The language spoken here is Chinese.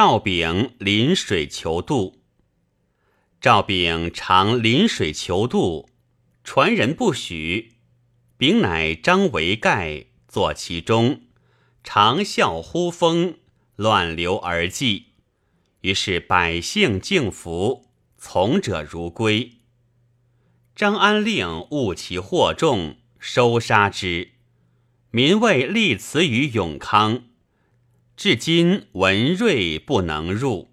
赵炳临水求渡。赵炳常临水求渡，传人不许。丙乃张为盖坐其中，长啸呼风，乱流而济。于是百姓敬服，从者如归。张安令误其惑众，收杀之。民为立祠于永康，至今文瑞不能入。